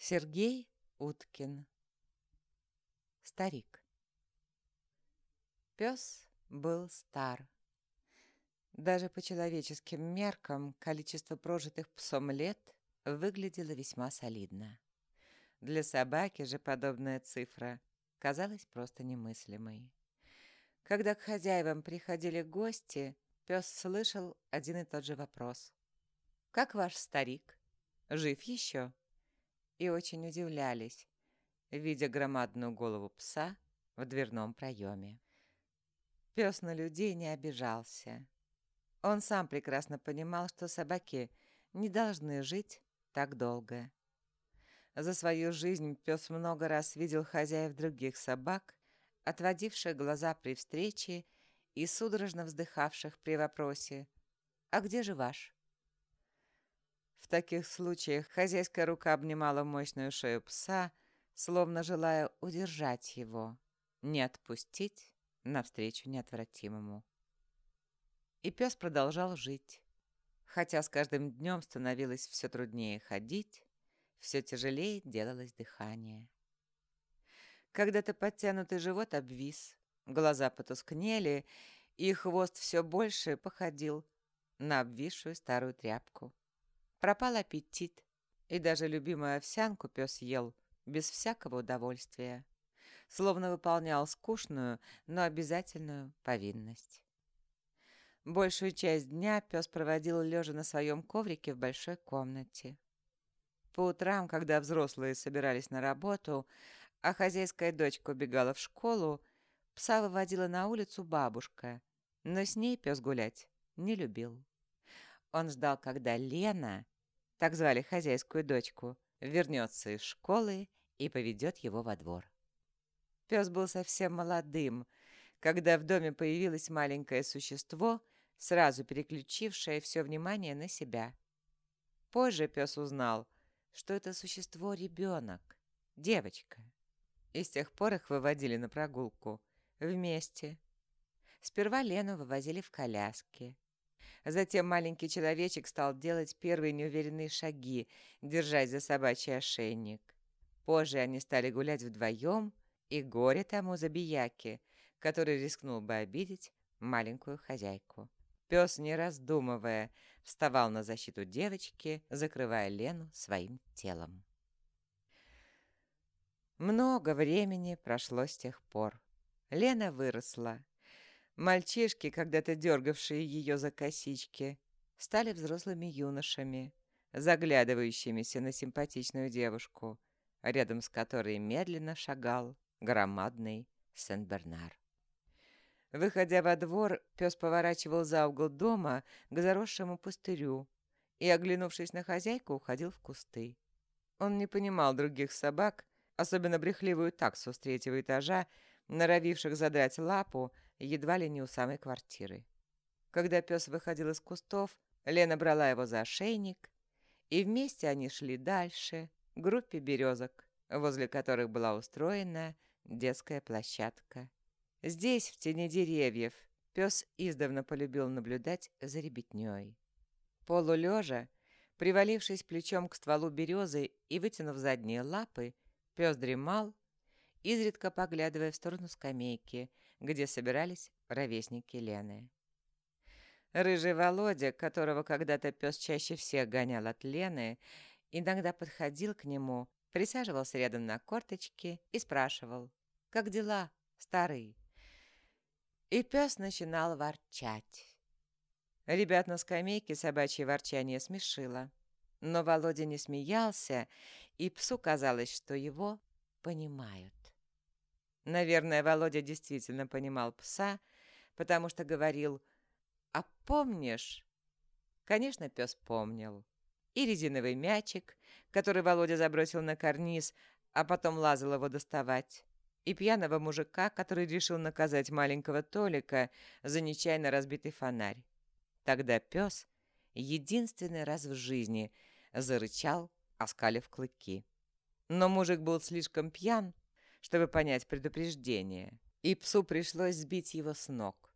Сергей Уткин. Старик. Пес был стар. Даже по человеческим меркам количество прожитых псом лет выглядело весьма солидно. Для собаки же подобная цифра казалась просто немыслимой. Когда к хозяевам приходили гости, пес слышал один и тот же вопрос. «Как ваш старик? Жив еще?» И очень удивлялись, видя громадную голову пса в дверном проеме. Пес на людей не обижался. Он сам прекрасно понимал, что собаки не должны жить так долго. За свою жизнь пес много раз видел хозяев других собак, отводивших глаза при встрече и судорожно вздыхавших при вопросе «А где же ваш?». В таких случаях хозяйская рука обнимала мощную шею пса, словно желая удержать его, не отпустить навстречу неотвратимому. И пес продолжал жить, хотя с каждым днем становилось все труднее ходить, все тяжелее делалось дыхание. Когда-то подтянутый живот обвис, глаза потускнели, и хвост все больше походил на обвисшую старую тряпку. Пропал аппетит, и даже любимую овсянку пес ел без всякого удовольствия, словно выполнял скучную, но обязательную повинность. Большую часть дня пес проводил лежа на своем коврике в большой комнате. По утрам, когда взрослые собирались на работу, а хозяйская дочка убегала в школу, пса выводила на улицу бабушка, но с ней пес гулять не любил. Он ждал, когда Лена, так звали хозяйскую дочку, вернется из школы и поведет его во двор. Пес был совсем молодым, когда в доме появилось маленькое существо, сразу переключившее все внимание на себя. Позже пес узнал, что это существо ребенок, девочка. И с тех пор их выводили на прогулку вместе. Сперва Лену вывозили в коляске. Затем маленький человечек стал делать первые неуверенные шаги, держась за собачий ошейник. Позже они стали гулять вдвоем, и горе тому забияке, который рискнул бы обидеть маленькую хозяйку. Пес, не раздумывая, вставал на защиту девочки, закрывая Лену своим телом. Много времени прошло с тех пор. Лена выросла, Мальчишки, когда-то дергавшие ее за косички, стали взрослыми юношами, заглядывающимися на симпатичную девушку, рядом с которой медленно шагал громадный Сен-Бернар. Выходя во двор, пес поворачивал за угол дома к заросшему пустырю и, оглянувшись на хозяйку, уходил в кусты. Он не понимал других собак, особенно брехливую таксу с третьего этажа, норовивших задрать лапу едва ли не у самой квартиры. Когда пес выходил из кустов, Лена брала его за ошейник, и вместе они шли дальше, к группе березок, возле которых была устроена детская площадка. Здесь, в тени деревьев, пес издавна полюбил наблюдать за ребятней. Полулежа, привалившись плечом к стволу березы и вытянув задние лапы, пес дремал, изредка поглядывая в сторону скамейки, где собирались ровесники Лены. Рыжий Володя, которого когда-то пес чаще всех гонял от Лены, иногда подходил к нему, присаживался рядом на корточки и спрашивал «Как дела, старый?» И пес начинал ворчать. Ребят на скамейке собачье ворчание смешило. Но Володя не смеялся, и псу казалось, что его понимают. Наверное, Володя действительно понимал пса, потому что говорил «А помнишь?» Конечно, пес помнил. И резиновый мячик, который Володя забросил на карниз, а потом лазал его доставать. И пьяного мужика, который решил наказать маленького Толика за нечаянно разбитый фонарь. Тогда пес единственный раз в жизни зарычал, оскалив клыки. Но мужик был слишком пьян, чтобы понять предупреждение, и псу пришлось сбить его с ног.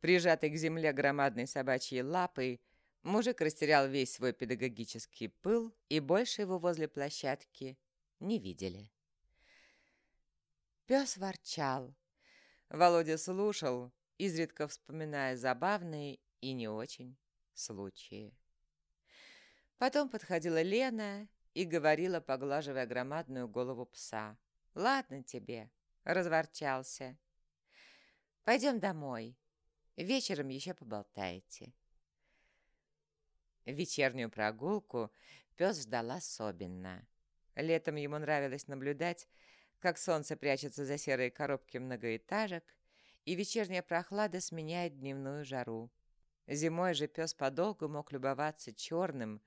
Прижатый к земле громадной собачьей лапой, Мужик растерял весь свой педагогический пыл, и больше его возле площадки не видели. Пес ворчал. Володя слушал, изредка вспоминая забавные и не очень случаи. Потом подходила Лена и говорила, поглаживая громадную голову пса. «Ладно тебе», — разворчался. «Пойдем домой. Вечером еще поболтаете». Вечернюю прогулку пес ждал особенно. Летом ему нравилось наблюдать, как солнце прячется за серые коробки многоэтажек, и вечерняя прохлада сменяет дневную жару. Зимой же пес подолгу мог любоваться черным,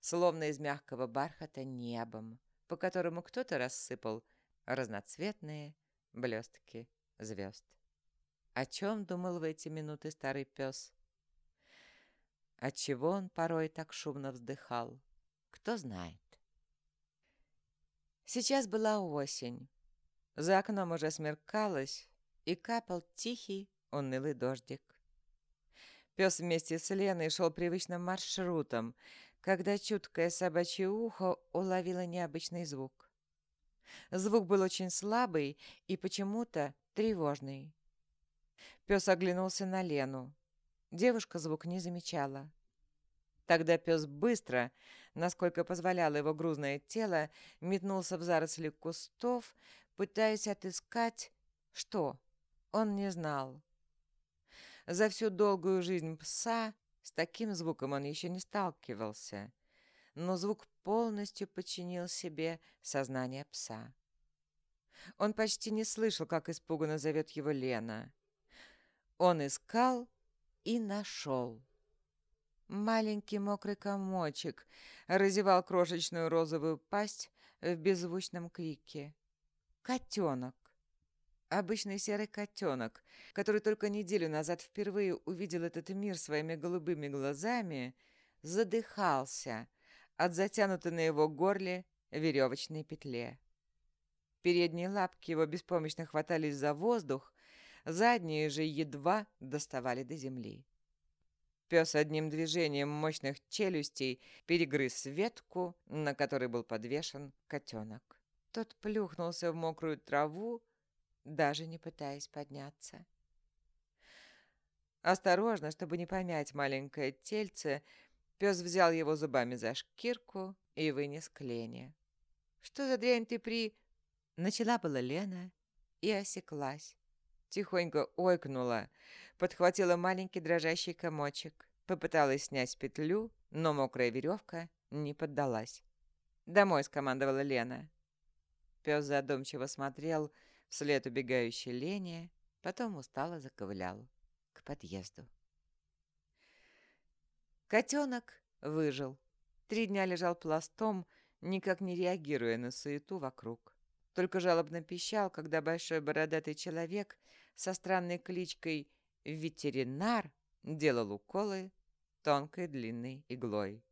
словно из мягкого бархата небом, по которому кто-то рассыпал разноцветные блестки звезд. О чем думал в эти минуты старый пес? Отчего он порой так шумно вздыхал? Кто знает. Сейчас была осень. За окном уже смеркалось, и капал тихий, унылый дождик. Пес вместе с Леной шел привычным маршрутом, когда чуткое собачье ухо уловило необычный звук. Звук был очень слабый и почему-то тревожный. Пес оглянулся на Лену. Девушка звук не замечала. Тогда пес быстро, насколько позволяло его грузное тело, метнулся в заросли кустов, пытаясь отыскать... Что? Он не знал. За всю долгую жизнь пса с таким звуком он еще не сталкивался, но звук полностью подчинил себе сознание пса. Он почти не слышал, как испуганно зовет его Лена. Он искал и нашел. Маленький мокрый комочек разевал крошечную розовую пасть в беззвучном крике. Котенок. Обычный серый котенок, который только неделю назад впервые увидел этот мир своими голубыми глазами, задыхался от затянутой на его горле веревочной петле. Передние лапки его беспомощно хватались за воздух, задние же едва доставали до земли. Пес одним движением мощных челюстей перегрыз ветку, на которой был подвешен котенок. Тот плюхнулся в мокрую траву, даже не пытаясь подняться. Осторожно, чтобы не помять маленькое тельце, пес взял его зубами за шкирку и вынес к Лене. «Что за дрянь ты при...» Начала была Лена и осеклась. Тихонько ойкнула, подхватила маленький дрожащий комочек, попыталась снять петлю, но мокрая веревка не поддалась. «Домой», — скомандовала Лена. Пес задумчиво смотрел вслед убегающей Лене, потом устало заковылял к подъезду. Котенок выжил. Три дня лежал пластом, никак не реагируя на суету вокруг. Только жалобно пищал, когда большой бородатый человек со странной кличкой «ветеринар» делал уколы тонкой длинной иглой.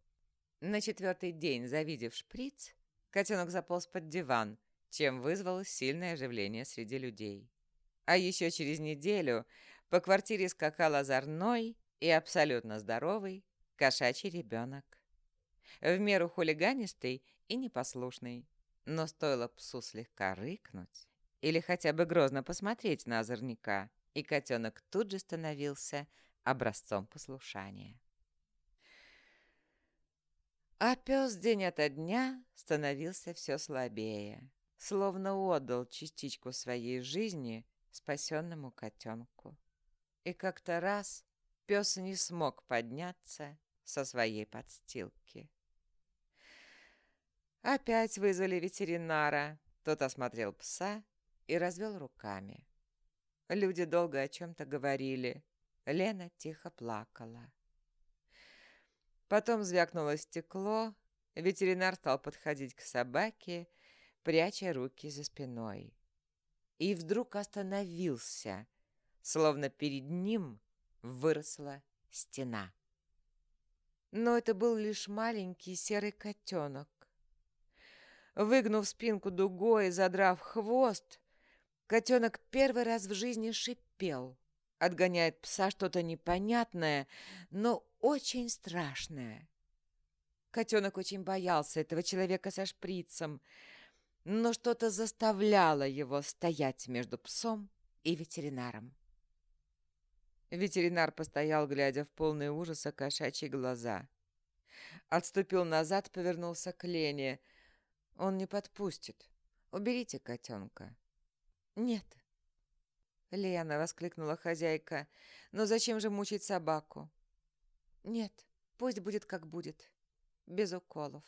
На четвертый день, завидев шприц, котенок заполз под диван, чем вызвал сильное оживление среди людей. А еще через неделю по квартире скакал озорной и абсолютно здоровый кошачий ребенок. В меру хулиганистый и непослушный. Но стоило псу слегка рыкнуть или хотя бы грозно посмотреть на озорника, и котенок тут же становился образцом послушания. А пес день ото дня становился все слабее, словно отдал частичку своей жизни спасенному котенку. И как-то раз пес не смог подняться со своей подстилки. Опять вызвали ветеринара. Тот осмотрел пса и развел руками. Люди долго о чем-то говорили. Лена тихо плакала. Потом звякнуло стекло, ветеринар стал подходить к собаке, пряча руки за спиной. И вдруг остановился, словно перед ним выросла стена. Но это был лишь маленький серый котенок. Выгнув спинку дугой и задрав хвост, котенок первый раз в жизни шипел. Отгоняет пса что-то непонятное, но очень страшное. Котенок очень боялся этого человека со шприцем, но что-то заставляло его стоять между псом и ветеринаром. Ветеринар постоял, глядя в полные ужаса кошачьи глаза. Отступил назад, повернулся к Лене. Он не подпустит. Уберите котенка. Нет. Лена, воскликнула хозяйка. Но зачем же мучить собаку? Нет, пусть будет как будет. Без уколов.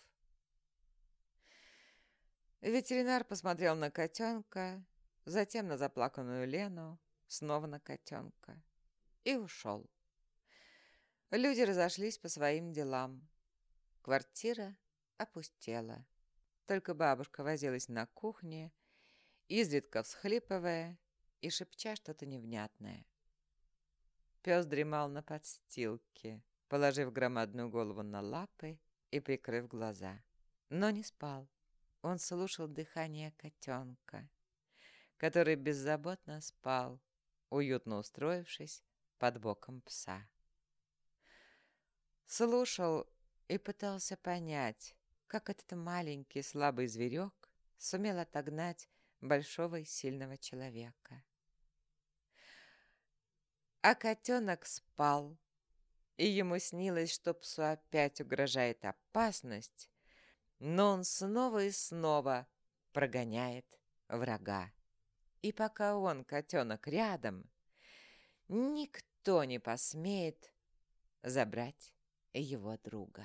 Ветеринар посмотрел на котенка, затем на заплаканную Лену, снова на котенка и ушел. Люди разошлись по своим делам. Квартира опустела. Только бабушка возилась на кухне, изредка всхлипывая и шепча что-то невнятное. Пес дремал на подстилке, положив громадную голову на лапы и прикрыв глаза. Но не спал. Он слушал дыхание котенка, который беззаботно спал, уютно устроившись под боком пса. Слушал и пытался понять, как этот маленький слабый зверек сумел отогнать большого и сильного человека. А котенок спал, и ему снилось, что псу опять угрожает опасность, но он снова и снова прогоняет врага. И пока он, котенок, рядом, никто никто не посмеет забрать его друга.